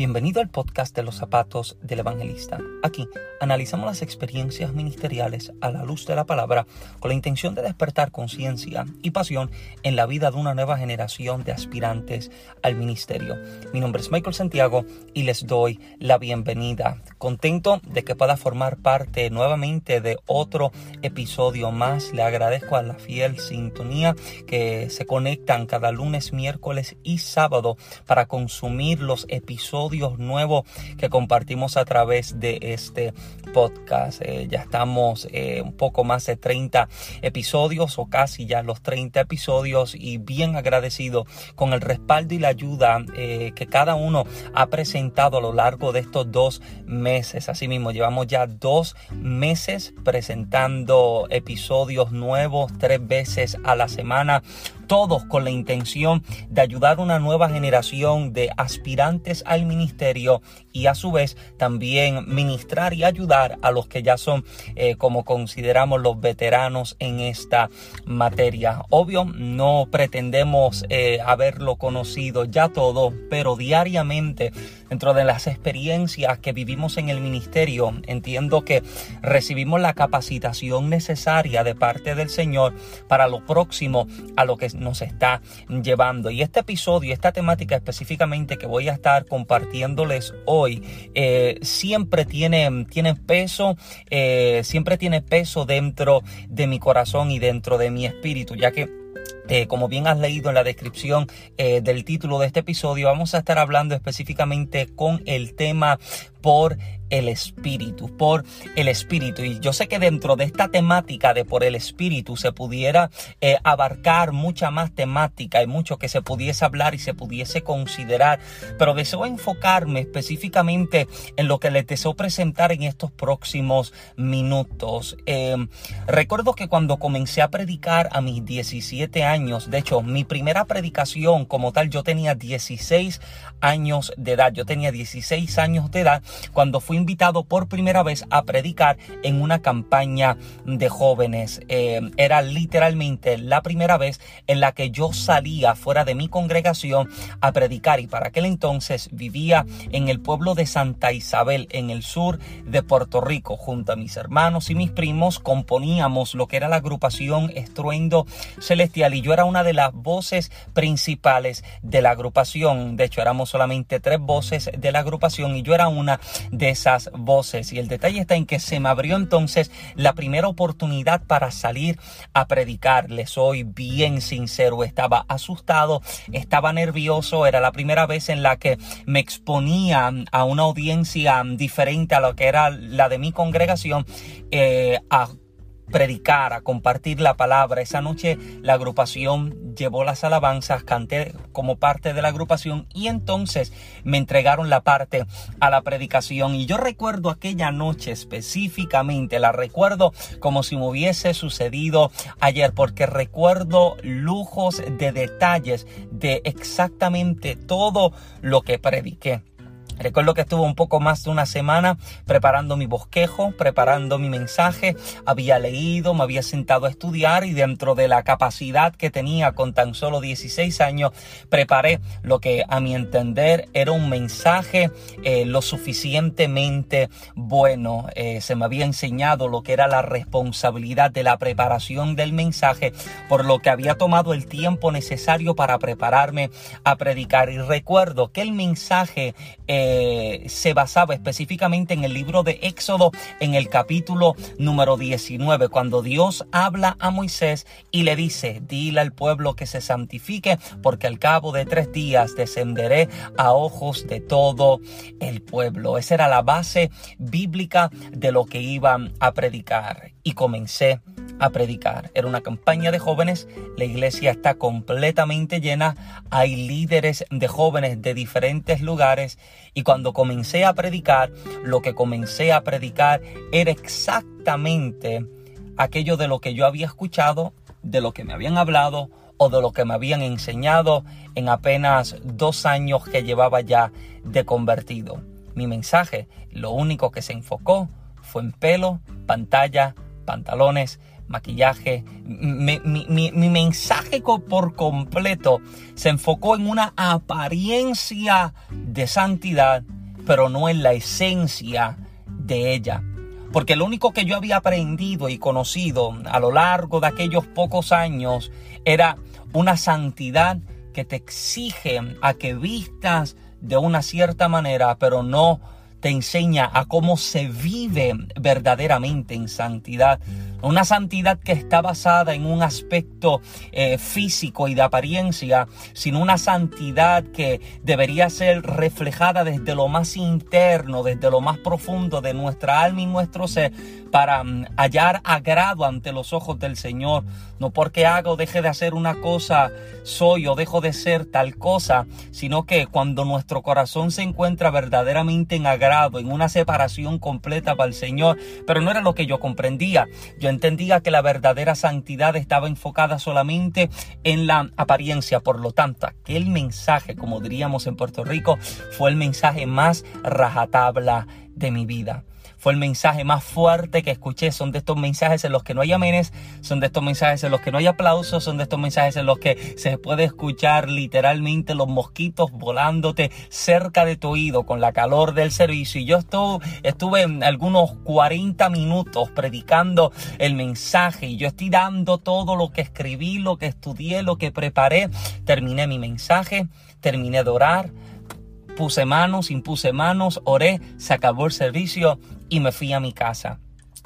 Bienvenido al podcast de los zapatos del evangelista. Aquí analizamos las experiencias ministeriales a la luz de la palabra con la intención de despertar conciencia y pasión en la vida de una nueva generación de aspirantes al ministerio. Mi nombre es Michael Santiago y les doy la bienvenida. Contento de que pueda formar parte nuevamente de otro episodio más. Le agradezco a la fiel sintonía que se conectan cada lunes, miércoles y sábado para consumir los episodios nuevos que compartimos a través de este podcast. Eh, ya estamos eh, un poco más de 30 episodios o casi ya los 30 episodios y bien agradecido con el respaldo y la ayuda eh, que cada uno ha presentado a lo largo de estos dos meses. Asimismo, llevamos ya dos meses presentando episodios nuevos tres veces a la semana todos con la intención de ayudar a una nueva generación de aspirantes al ministerio y a su vez también ministrar y ayudar a los que ya son eh, como consideramos los veteranos en esta materia. Obvio, no pretendemos eh, haberlo conocido ya todo, pero diariamente dentro de las experiencias que vivimos en el ministerio, entiendo que recibimos la capacitación necesaria de parte del Señor para lo próximo a lo que nos está llevando. Y este episodio, esta temática específicamente que voy a estar compartiéndoles hoy, eh, siempre tiene, tiene peso, eh, siempre tiene peso dentro de mi corazón y dentro de mi espíritu, ya que eh, como bien has leído en la descripción del título de este episodio, vamos a estar hablando específicamente con el tema por el Espíritu, por el Espíritu. Y yo sé que dentro de esta temática de por el Espíritu se pudiera eh, abarcar mucha más temática y mucho que se pudiese hablar y se pudiese considerar, pero deseo enfocarme específicamente en lo que les deseo presentar en estos próximos minutos. Eh, recuerdo que cuando comencé a predicar a mis 17 años, de hecho mi primera predicación como tal, yo tenía 16 años de edad, yo tenía 16 años de edad cuando fui invitado por primera vez a predicar en una campaña de jóvenes. Eh, era literalmente la primera vez en la que yo salía fuera de mi congregación a predicar. Y para aquel entonces vivía en el pueblo de Santa Isabel en el sur de Puerto Rico. Junto a mis hermanos y mis primos componíamos lo que era la agrupación Estruendo Celestial. Y yo era una de las voces principales de la agrupación. De hecho éramos solamente tres voces de la agrupación y yo era una de esas voces. Y el detalle está en que se me abrió entonces la primera oportunidad para salir a predicar. Les soy bien sincero, estaba asustado, estaba nervioso, era la primera vez en la que me exponía a una audiencia diferente a lo que era la de mi congregación, eh, a predicar, a compartir la palabra. Esa noche la agrupación llevó las alabanzas, canté como parte de la agrupación y entonces me entregaron la parte a la predicación. Y yo recuerdo aquella noche específicamente, la recuerdo como si me hubiese sucedido ayer, porque recuerdo lujos de detalles de exactamente todo lo que prediqué. Recuerdo que estuve un poco más de una semana preparando mi bosquejo, preparando mi mensaje. Había leído, me había sentado a estudiar y dentro de la capacidad que tenía con tan solo 16 años, preparé lo que a mi entender era un mensaje eh, lo suficientemente bueno. Eh, se me había enseñado lo que era la responsabilidad de la preparación del mensaje, por lo que había tomado el tiempo necesario para prepararme a predicar. Y recuerdo que el mensaje... Eh, se basaba específicamente en el libro de Éxodo, en el capítulo número 19, cuando Dios habla a Moisés y le dice, dile al pueblo que se santifique, porque al cabo de tres días descenderé a ojos de todo el pueblo. Esa era la base bíblica de lo que iban a predicar. Y comencé a predicar. Era una campaña de jóvenes, la iglesia está completamente llena, hay líderes de jóvenes de diferentes lugares y cuando comencé a predicar, lo que comencé a predicar era exactamente aquello de lo que yo había escuchado, de lo que me habían hablado o de lo que me habían enseñado en apenas dos años que llevaba ya de convertido. Mi mensaje, lo único que se enfocó fue en pelo, pantalla, pantalones, maquillaje. Mi, mensaje por completo se enfocó en una apariencia de santidad, pero no en la esencia de ella. Porque lo único que yo había aprendido y conocido a lo largo de aquellos pocos años era una santidad que te exige a que vistas de una cierta manera, pero no te enseña a cómo se vive verdaderamente en santidad. Una santidad que está basada en un aspecto eh, físico y de apariencia, sino una santidad que debería ser reflejada desde lo más interno, desde lo más profundo de nuestra alma y nuestro ser, para mm, hallar agrado ante los ojos del Señor. No porque haga deje de hacer una cosa, soy o dejo de ser tal cosa, sino que cuando nuestro corazón se encuentra verdaderamente en agrado, en una separación completa para el Señor, pero no era lo que yo comprendía. Entendía que la verdadera santidad estaba enfocada solamente en la apariencia. Por lo tanto, aquel mensaje, como diríamos en Puerto Rico, fue el mensaje más rajatabla de mi vida fue el mensaje más fuerte que escuché. Son de estos mensajes en los que no hay amenes, son de estos mensajes en los que no hay aplausos, son de estos mensajes en los que se puede escuchar literalmente los mosquitos volándote cerca de tu oído con la calor del servicio. Y yo estuve, en algunos 40 minutos predicando el mensaje y yo estoy dando todo lo que escribí, lo que estudié, lo que preparé. Terminé mi mensaje, terminé de orar puse manos, impuse manos, oré, se acabó el servicio y me fui a mi casa.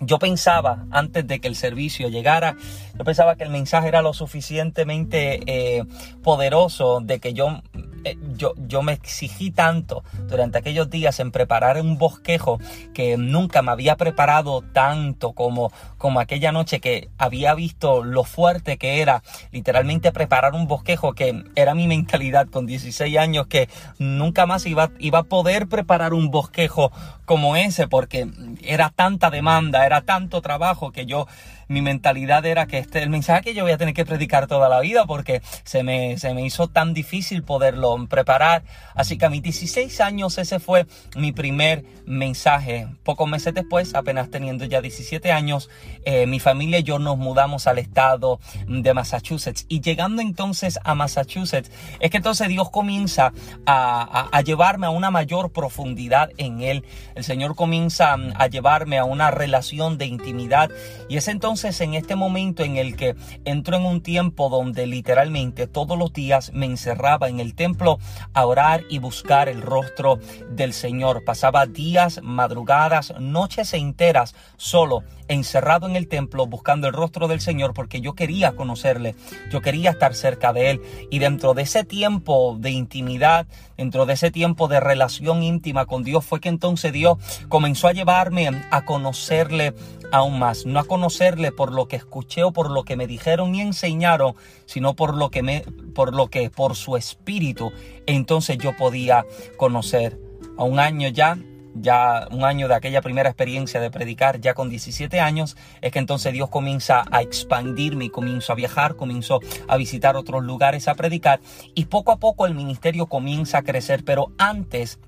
Yo pensaba, antes de que el servicio llegara, yo pensaba que el mensaje era lo suficientemente eh, poderoso de que yo eh, yo, yo me exigí tanto durante aquellos días en preparar un bosquejo que nunca me había preparado tanto como, como aquella noche que había visto lo fuerte que era literalmente preparar un bosquejo que era mi mentalidad con 16 años que nunca más iba, iba a poder preparar un bosquejo como ese porque era tanta demanda, era tanto trabajo que yo mi mentalidad era que este el mensaje que yo voy a tener que predicar toda la vida porque se me, se me hizo tan difícil poderlo preparar. Así que a mis 16 años ese fue mi primer mensaje. Pocos meses después, apenas teniendo ya 17 años, eh, mi familia y yo nos mudamos al estado de Massachusetts. Y llegando entonces a Massachusetts, es que entonces Dios comienza a, a llevarme a una mayor profundidad en Él. El Señor comienza a llevarme a una relación de intimidad. Y es entonces en este momento en el que entro en un tiempo donde literalmente todos los días me encerraba en el templo a orar y buscar el rostro del Señor. Pasaba días, madrugadas, noches enteras solo encerrado en el templo buscando el rostro del Señor porque yo quería conocerle, yo quería estar cerca de Él. Y dentro de ese tiempo de intimidad, dentro de ese tiempo de relación íntima con Dios, fue que entonces Dios comenzó a llevarme a conocerle aún más, no a conocerle por lo que escuché o por lo que me dijeron y enseñaron, sino por lo que me por lo que por su espíritu. Entonces yo podía conocer. A un año ya ya un año de aquella primera experiencia de predicar, ya con 17 años, es que entonces Dios comienza a expandirme y comienzo a viajar, comienzo a visitar otros lugares a predicar. Y poco a poco el ministerio comienza a crecer, pero antes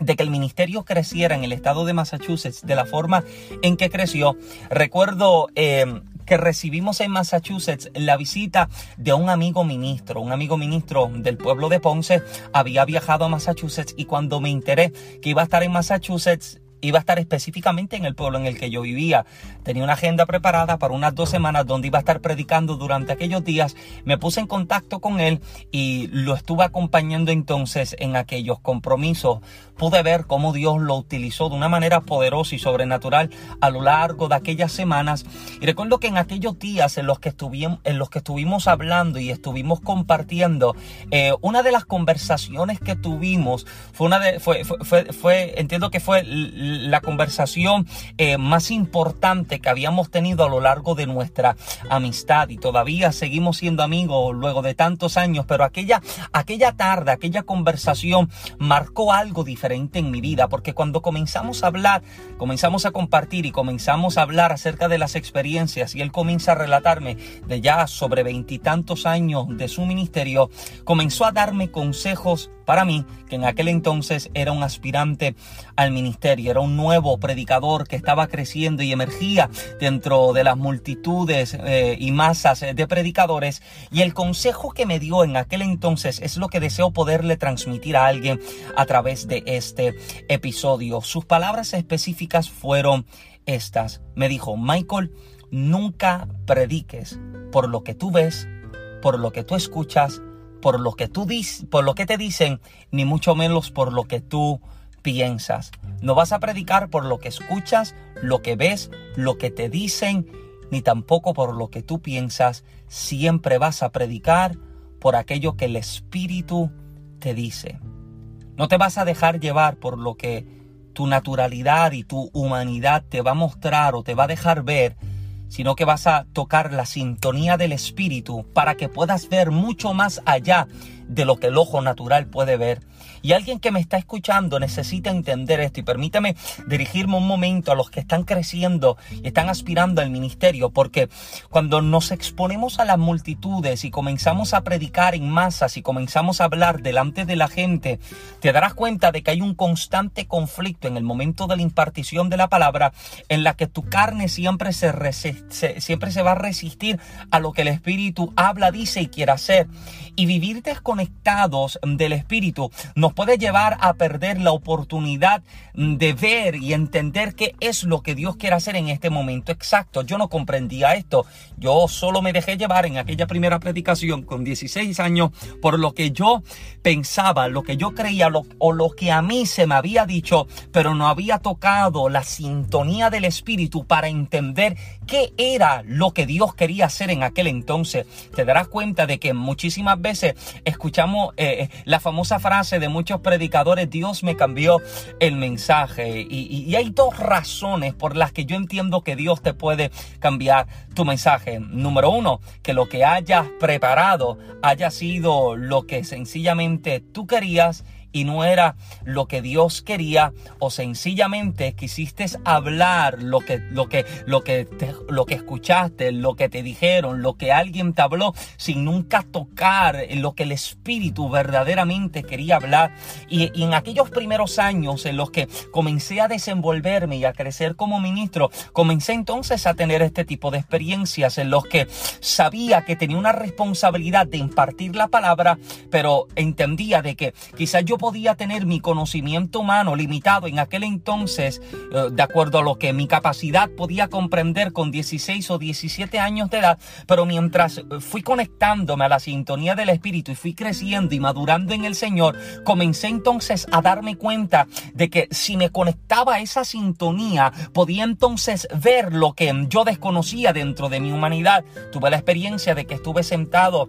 de que el ministerio creciera en el estado de Massachusetts de la forma en que creció. Recuerdo eh, que recibimos en Massachusetts la visita de un amigo ministro, un amigo ministro del pueblo de Ponce, había viajado a Massachusetts y cuando me enteré que iba a estar en Massachusetts, iba a estar específicamente en el pueblo en el que yo vivía. Tenía una agenda preparada para unas dos semanas donde iba a estar predicando durante aquellos días. Me puse en contacto con él y lo estuve acompañando entonces en aquellos compromisos. Pude ver cómo Dios lo utilizó de una manera poderosa y sobrenatural a lo largo de aquellas semanas. Y recuerdo que en aquellos días en los que estuvimos, en los que estuvimos hablando y estuvimos compartiendo, eh, una de las conversaciones que tuvimos fue una de, fue, fue, fue entiendo que fue conversación eh, más importante que habíamos tenido a lo largo de nuestra amistad. Y todavía seguimos siendo amigos luego de tantos años, pero aquella, aquella tarde, aquella conversación marcó algo diferente en mi vida, porque cuando comenzamos a hablar, comenzamos a compartir y comenzamos a hablar acerca de las experiencias y él comienza a relatarme de ya sobre veintitantos años de su ministerio, comenzó a darme consejos para mí, que en aquel entonces era un aspirante al ministerio, era un nuevo predicador que estaba creciendo y emergía dentro de las multitudes eh, y masas de predicadores. Y el consejo que me dio en aquel entonces es lo que deseo poderle transmitir a alguien a través de este episodio. Sus palabras específicas fueron estas. Me dijo, Michael, nunca prediques por lo que tú ves, por lo que tú escuchas, por lo que tú por lo que te dicen, ni mucho menos por lo que tú piensas. No vas a predicar por lo que escuchas, lo que ves, lo que te dicen, ni tampoco por lo que tú piensas. Siempre vas a predicar por aquello que el Espíritu te dice. No te vas a dejar llevar por lo que tu naturalidad y tu humanidad te va a mostrar o te va a dejar ver sino que vas a tocar la sintonía del espíritu para que puedas ver mucho más allá de lo que el ojo natural puede ver. Y alguien que me está escuchando necesita entender esto. Y permítame dirigirme un momento a los que están creciendo y están aspirando al ministerio, porque cuando nos exponemos a las multitudes y comenzamos a predicar en masas y comenzamos a hablar delante de la gente, te darás cuenta de que hay un constante conflicto en el momento de la impartición de la palabra en la que tu carne siempre se, siempre se va a resistir a lo que el Espíritu habla, dice y quiere hacer. Y vivir desconectados del Espíritu nos puede llevar a perder la oportunidad de ver y entender qué es lo que Dios quiere hacer en este momento exacto. Yo no comprendía esto. Yo solo me dejé llevar en aquella primera predicación con 16 años por lo que yo pensaba, lo que yo creía o lo que a mí se me había dicho, pero no había tocado la sintonía del Espíritu para entender qué era lo que Dios quería hacer en aquel entonces. Te darás cuenta de que muchísimas veces escuchamos eh, eh, la famosa frase de muchos predicadores, Dios me cambió el mensaje. Y, y hay dos razones por las que yo entiendo que Dios te puede cambiar tu mensaje. Número uno, que lo que hayas preparado haya sido lo que sencillamente tú querías y no era lo que Dios quería o sencillamente quisiste hablar lo que lo que lo que lo que escuchaste, lo que te dijeron, lo que alguien te habló sin nunca tocar lo que el espíritu verdaderamente quería hablar. Y, y en aquellos primeros años en los que comencé a desenvolverme y a crecer como ministro, comencé entonces a tener este tipo de experiencias en los que sabía que tenía una responsabilidad de impartir la palabra, pero entendía de que quizás yo podía tener mi conocimiento humano limitado en aquel entonces, eh, de acuerdo a lo que mi capacidad podía comprender con 16 o 17 años de edad, pero mientras fui conectándome a la sintonía del Espíritu y fui creciendo y madurando en el Señor, comencé entonces a darme cuenta de que si me conectaba a esa sintonía, podía entonces ver lo que yo desconocía dentro de mi humanidad. Tuve la experiencia de que estuve sentado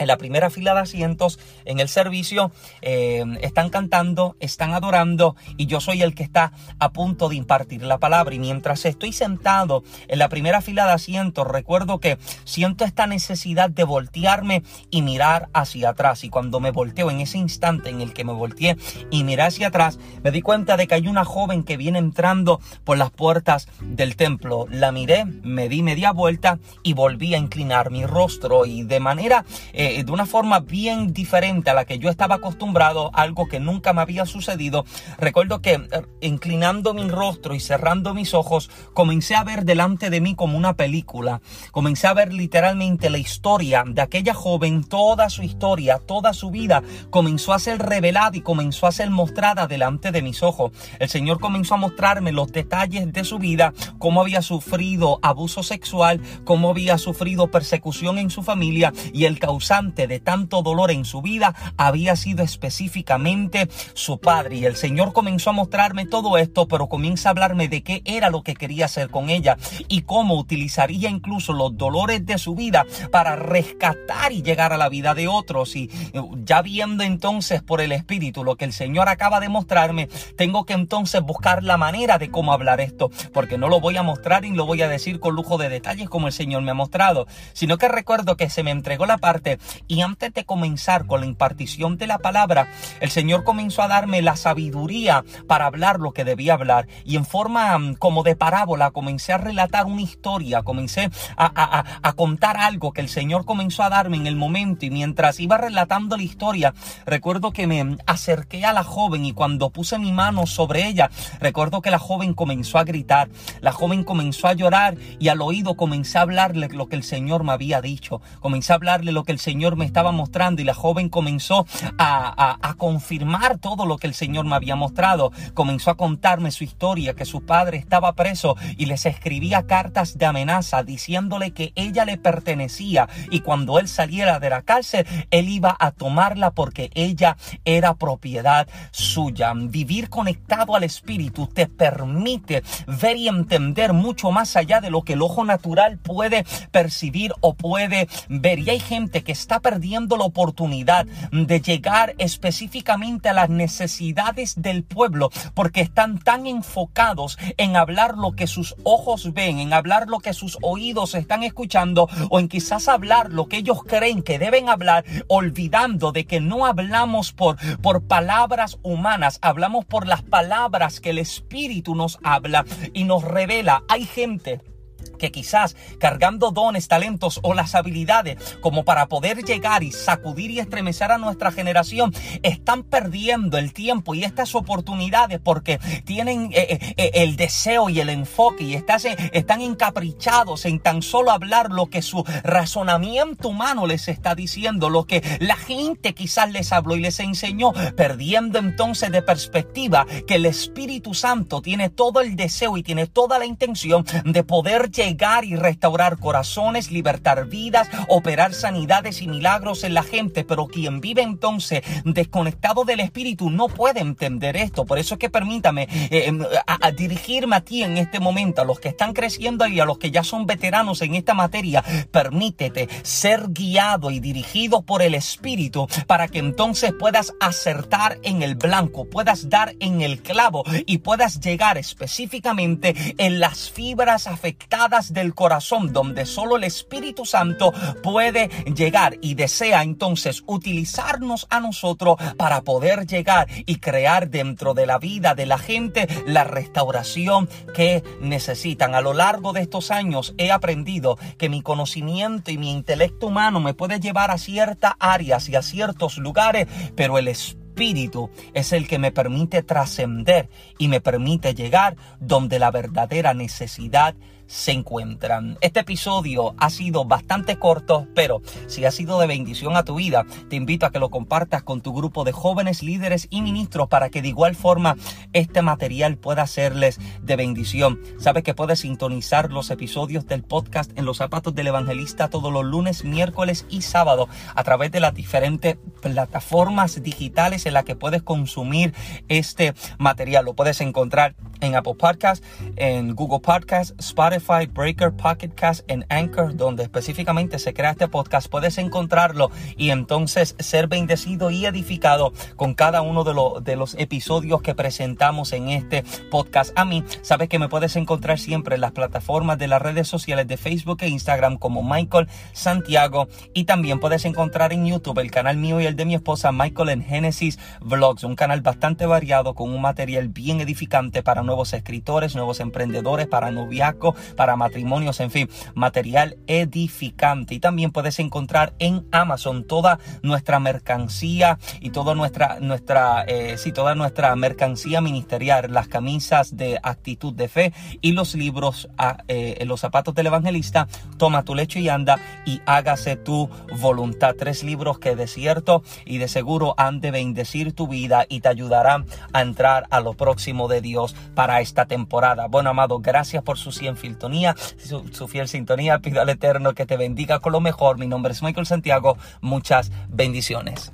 en la primera fila de asientos en el servicio, eh, están cantando, están adorando y yo soy el que está a punto de impartir la palabra. Y mientras estoy sentado en la primera fila de asientos, recuerdo que siento esta necesidad de voltearme y mirar hacia atrás. Y cuando me volteo en ese instante en el que me volteé y miré hacia atrás, me di cuenta de que hay una joven que viene entrando por las puertas del templo. La miré, me di media vuelta y volví a inclinar mi rostro y de manera... Eh, eh, de una forma bien diferente a la que yo estaba acostumbrado, algo que nunca me había sucedido. Recuerdo que eh, inclinando mi rostro y cerrando mis ojos, comencé a ver delante de mí como una película. Comencé a ver literalmente la historia de aquella joven, toda su historia, toda su vida comenzó a ser revelada y comenzó a ser mostrada delante de mis ojos. El Señor comenzó a mostrarme los detalles de su vida, cómo había sufrido abuso sexual, cómo había sufrido persecución en su familia y el de tanto dolor en su vida había sido específicamente su padre. Y el Señor comenzó a mostrarme todo esto, pero comienza a hablarme de qué era lo que quería hacer con ella y cómo utilizaría incluso los dolores de su vida para rescatar y llegar a la vida de otros. Y eh, ya viendo entonces por el Espíritu lo que el Señor acaba de mostrarme, tengo que entonces buscar la manera de cómo hablar esto, porque no lo voy a mostrar y lo voy a decir con lujo de detalles como el Señor me ha mostrado, sino que recuerdo que se me entregó la parte Y antes de comenzar con la impartición de la palabra, el Señor comenzó a darme la sabiduría para hablar lo que debía hablar. Y en forma mm, como de parábola comencé a relatar una historia, comencé a, a contar algo que el Señor comenzó a darme en el momento. Y mientras iba relatando la historia, recuerdo que me acerqué a la joven y cuando puse mi mano sobre ella, recuerdo que la joven comenzó a gritar, la joven comenzó a llorar y al oído comencé a hablarle lo que el Señor me había dicho, comencé a hablarle lo que el Señor me estaba mostrando y la joven comenzó a, a, confirmar todo lo que el Señor me había mostrado, comenzó a contarme su historia, que su padre estaba preso y les escribía cartas de amenaza diciéndole que ella le pertenecía y cuando él saliera de la cárcel, él iba a tomarla porque ella era propiedad suya. Vivir conectado al Espíritu te permite ver y entender mucho más allá de lo que el ojo natural puede percibir o puede ver. Y hay gente que está perdiendo la oportunidad de llegar específicamente a las necesidades del pueblo porque están tan enfocados en hablar lo que sus ojos ven, en hablar lo que sus oídos están escuchando o en quizás hablar lo que ellos creen que deben hablar, olvidando de que no hablamos por, por palabras humanas, hablamos por las palabras que el Espíritu nos habla y nos revela. Hay gente que quizás cargando dones, talentos o las habilidades como para poder llegar y sacudir y estremecer a nuestra generación, están perdiendo el tiempo y estas oportunidades porque tienen eh, eh, eh, el deseo y el enfoque y están encaprichados en tan solo hablar lo que su razonamiento humano les está diciendo, lo que la gente quizás les habló y les enseñó, perdiendo entonces de perspectiva que el Espíritu Santo tiene todo el deseo y tiene toda la intención de poder llegar y restaurar corazones, libertar vidas, operar sanidades y milagros en la gente, pero quien vive entonces desconectado del Espíritu no puede entender esto. Por eso es que permítame eh, em, dirigirme a ti en este momento, a los que están creciendo y a los que ya son veteranos en esta materia, permítete ser guiado y dirigido por el Espíritu para que entonces puedas acertar en el blanco, puedas dar en el clavo y puedas llegar específicamente en las fibras afectadas del corazón donde solo el Espíritu Santo puede llegar y desea entonces utilizarnos a nosotros para poder llegar y crear dentro de la vida de la gente la restauración que necesitan. A lo largo de estos años he aprendido que mi conocimiento y mi intelecto humano me puede llevar a ciertas áreas y a ciertos lugares, pero el Espíritu es el que me permite trascender y me permite llegar donde la verdadera necesidad se encuentran. Este episodio ha sido bastante corto, pero si ha sido de bendición a tu vida, te invito a que lo compartas con tu grupo de jóvenes líderes y ministros para que de igual forma este material pueda serles de bendición. Sabes que puedes sintonizar los episodios del podcast en los zapatos del evangelista todos los lunes, miércoles y sábado a través de las diferentes plataformas digitales en las que puedes consumir este material. Lo puedes encontrar en Apple Podcasts, en Google Podcasts, Spotify, Breaker, Pocket Cast, en Anchor, donde específicamente se crea este podcast. Puedes encontrarlo y entonces ser bendecido y edificado con cada uno de, de los episodios que presentamos en este podcast. A mí, sabes que me puedes encontrar siempre en las plataformas de las redes sociales de Facebook e Instagram como Michael Santiago y también puedes encontrar en YouTube el canal mío y el de mi esposa Michael en Genesis Vlogs, un canal bastante variado con un material bien edificante para nuevos escritores, nuevos emprendedores, para noviazgo, para matrimonios, en fin, material edificante. Y también puedes encontrar en Amazon toda nuestra mercancía y toda nuestra, nuestra, eh, sí, toda nuestra mercancía ministerial, las camisas de actitud de fe y los libros, a, eh, los zapatos del evangelista, toma tu lecho y anda y hágase tu voluntad. Tres libros que de cierto y de seguro han de bendecir tu vida y te ayudarán a entrar a lo próximo de Dios para esta temporada. Bueno, amado, gracias por su fiel sintonía, su, fiel sintonía. Pido al Eterno que te bendiga con lo mejor. Mi nombre es Michael Santiago. Muchas bendiciones.